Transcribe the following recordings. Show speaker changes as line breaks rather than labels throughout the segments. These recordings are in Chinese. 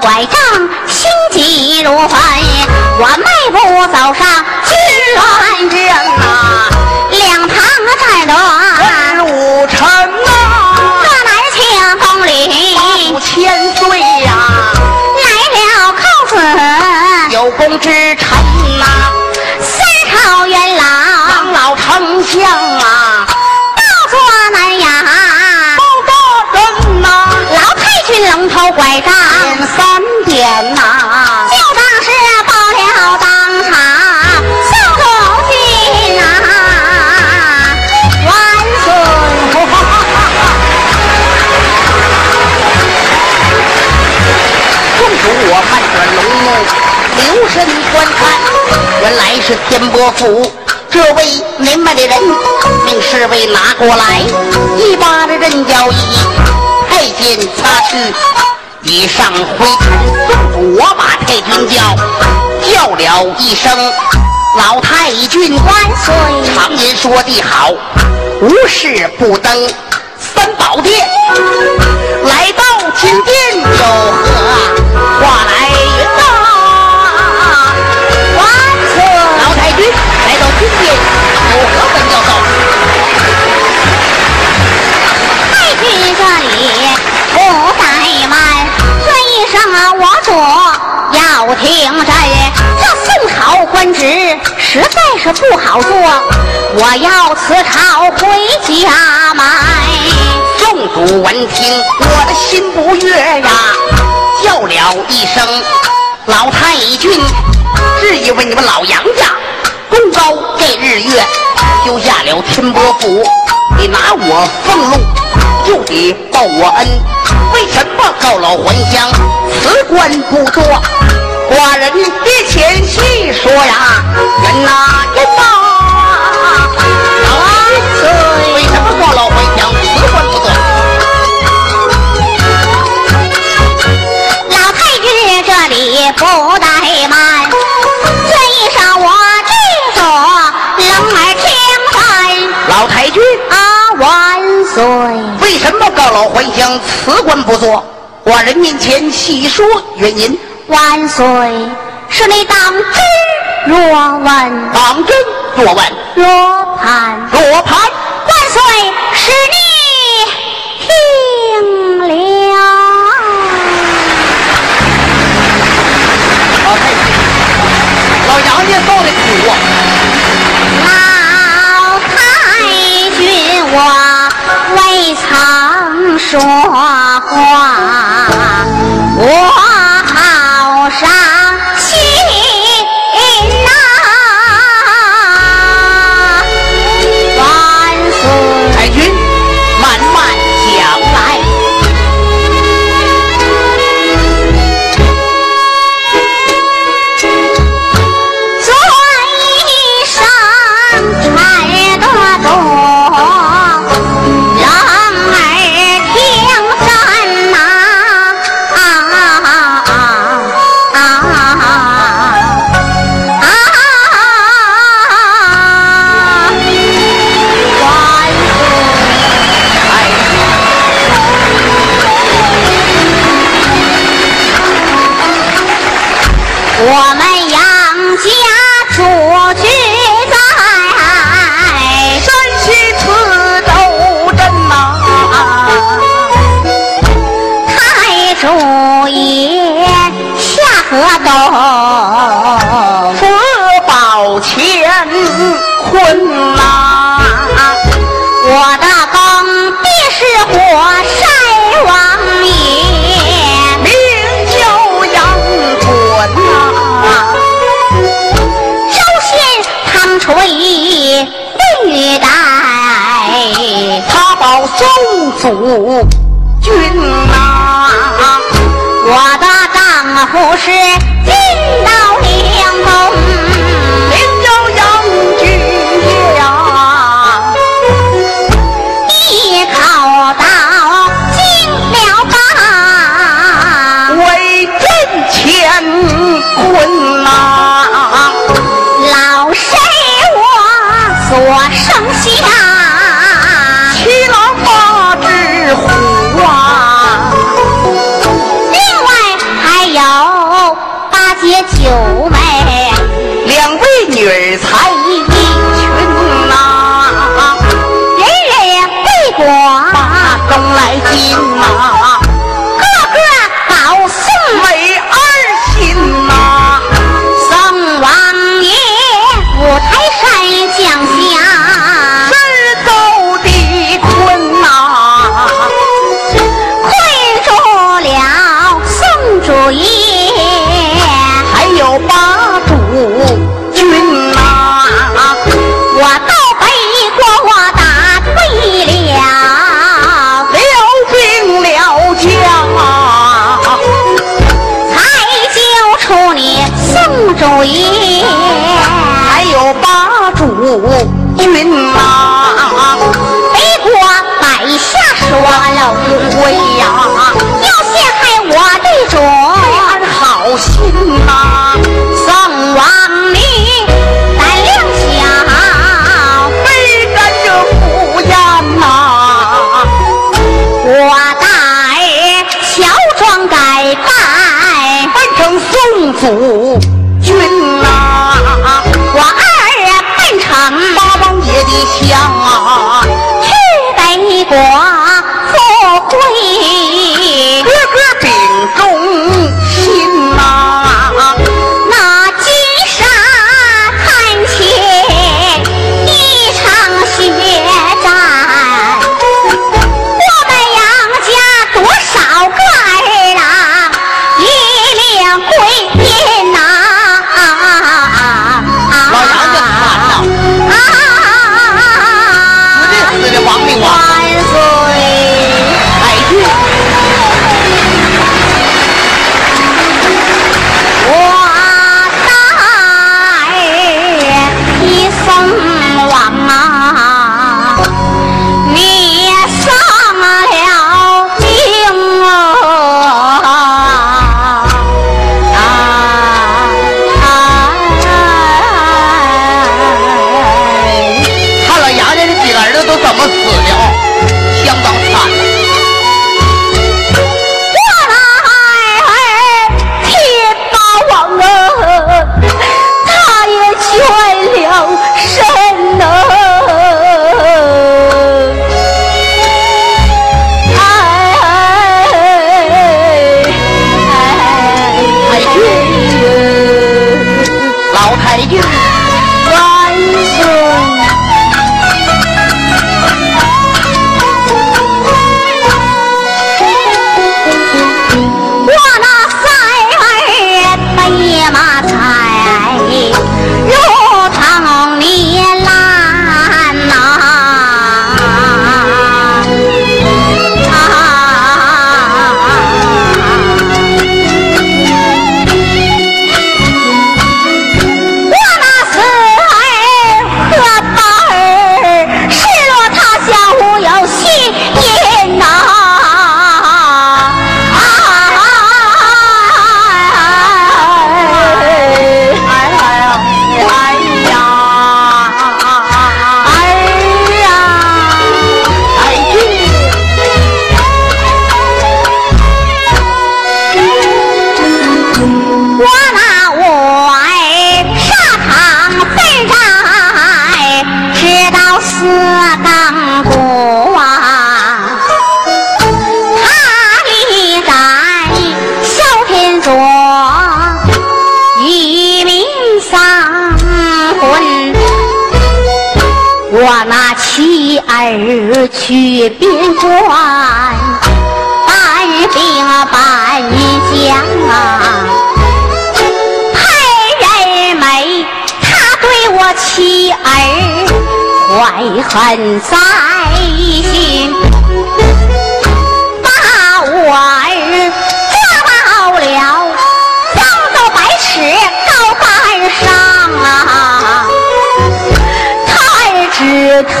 拐杖，心急如焚。我迈步走上金銮殿啊，两旁站着
武臣呐，
这南庆宫里
五千岁呀，
来了寇子
有功之臣神观看，原来是天波府这位年迈的人，命侍卫拿过来，一把这人脚椅，太监擦去，以上灰尘。我把太君叫，叫了一声老太君
万岁！
常言说的好，无事不登
我要辞朝回家买。
众主闻听，我的心不悦呀，叫了一声老太君，是因为你们老杨家功高盖日月，修下了天波府，你拿我俸禄就得报我恩，为什么告老还乡，辞官不做？寡人别前细说呀，人呐人呐，官不做？寡人面前细说原因。
万岁，是你当真若问，
当真若问，
若盼，周
祖九妹，
两位女儿
才艺。
오빠. 当国王，他立在哮天座，一命丧魂。我那妻儿去边关。爱恨在心。把我儿抓到了放到百尺高竿上啊。他只看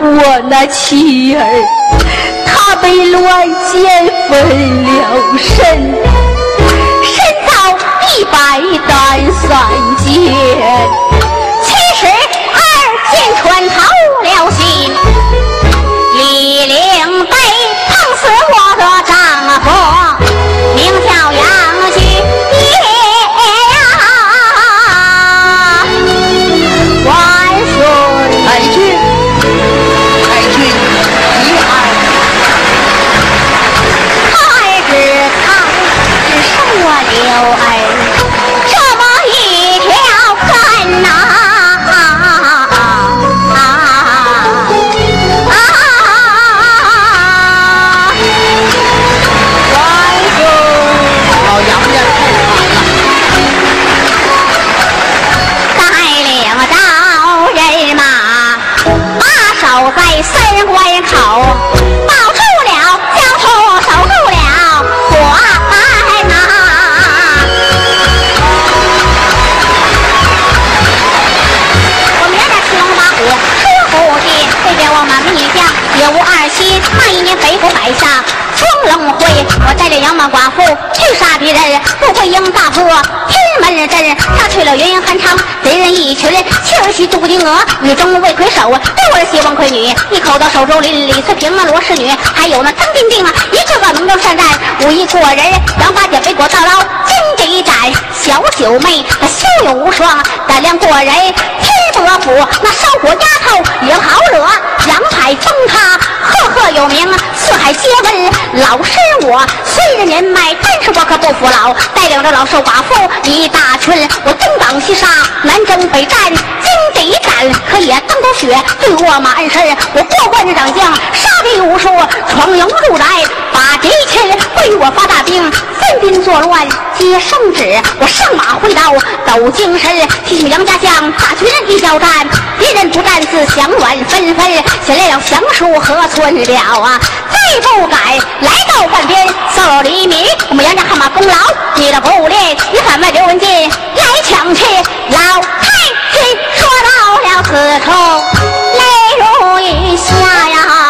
我那妻儿他被乱箭分了身身遭一百单三箭我带着杨
马
寡妇去杀敌人，不会应大破天门阵。他去了云汉长，贼人一群，妻儿媳杜金娥，女中魏魁首，六儿媳王魁女，一口到手中李李翠萍啊，罗氏女，还有那张丁丁啊，一个个能征善战，武艺过人。杨八姐背过大刀，金一斩，小九妹她骁勇无双，胆量过人。天伯府那烧火丫头也好惹，杨海封她赫赫有名，四海皆闻。老师我虽然年迈，但是我可不服老，带领着老少寡妇一大群，我东挡西杀，南征北战，金得斩，可也登斗血，对卧马鞍身，我过关斩将，杀敌无数，闯营入宅，把敌情为我发大兵，分兵作乱接圣旨，我上马挥刀抖精神，提起杨家将，大军一交战，敌人不战自降软纷纷，先来了降书何存了啊？再不改，来到半边扫黎明，我们杨家汗马功劳，你的不练，你反问刘文静来抢去，老太君说到了此处，泪如雨下呀，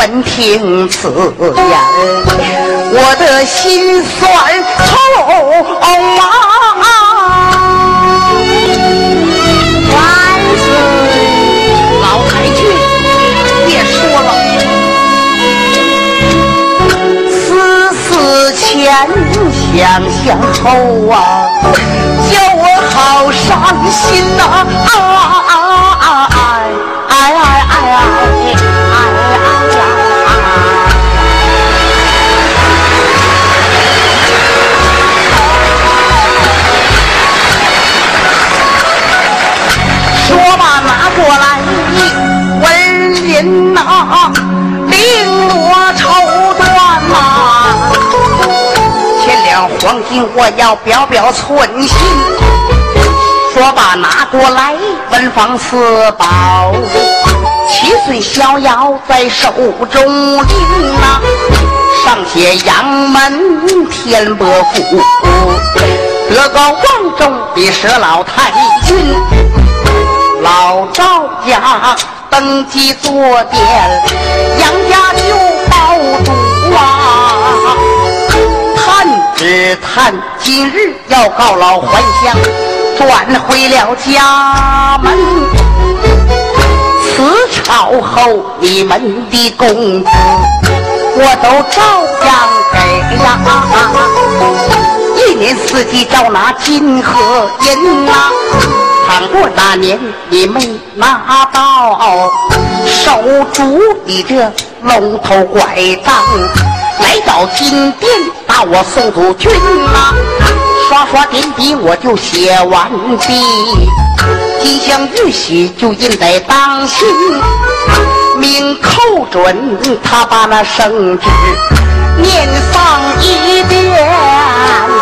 爷闻听此言，我的心酸痛啊！
万岁！
老太君，别说了，思思前，想想后啊，叫我好伤心呐、啊过来，文人呐、绫罗绸缎呐、千两黄金我要表表寸心。说罢，拿过来，文房四宝，七岁逍遥在手中拎呐、上写杨门天伯府，德高望重的佘老太君。老赵家登基坐殿，杨家就保主啊！探只探今日要告老还乡，转回了家门。此朝后你们的工资，我都照样给呀。一年四季照拿金和银呐、倘若那年你没拿到，手拄你这龙头拐杖，来到金殿把我送祖君呐、刷刷点笔我就写完毕，金镶玉玺就印在当心，命寇准他把那圣旨念上一遍。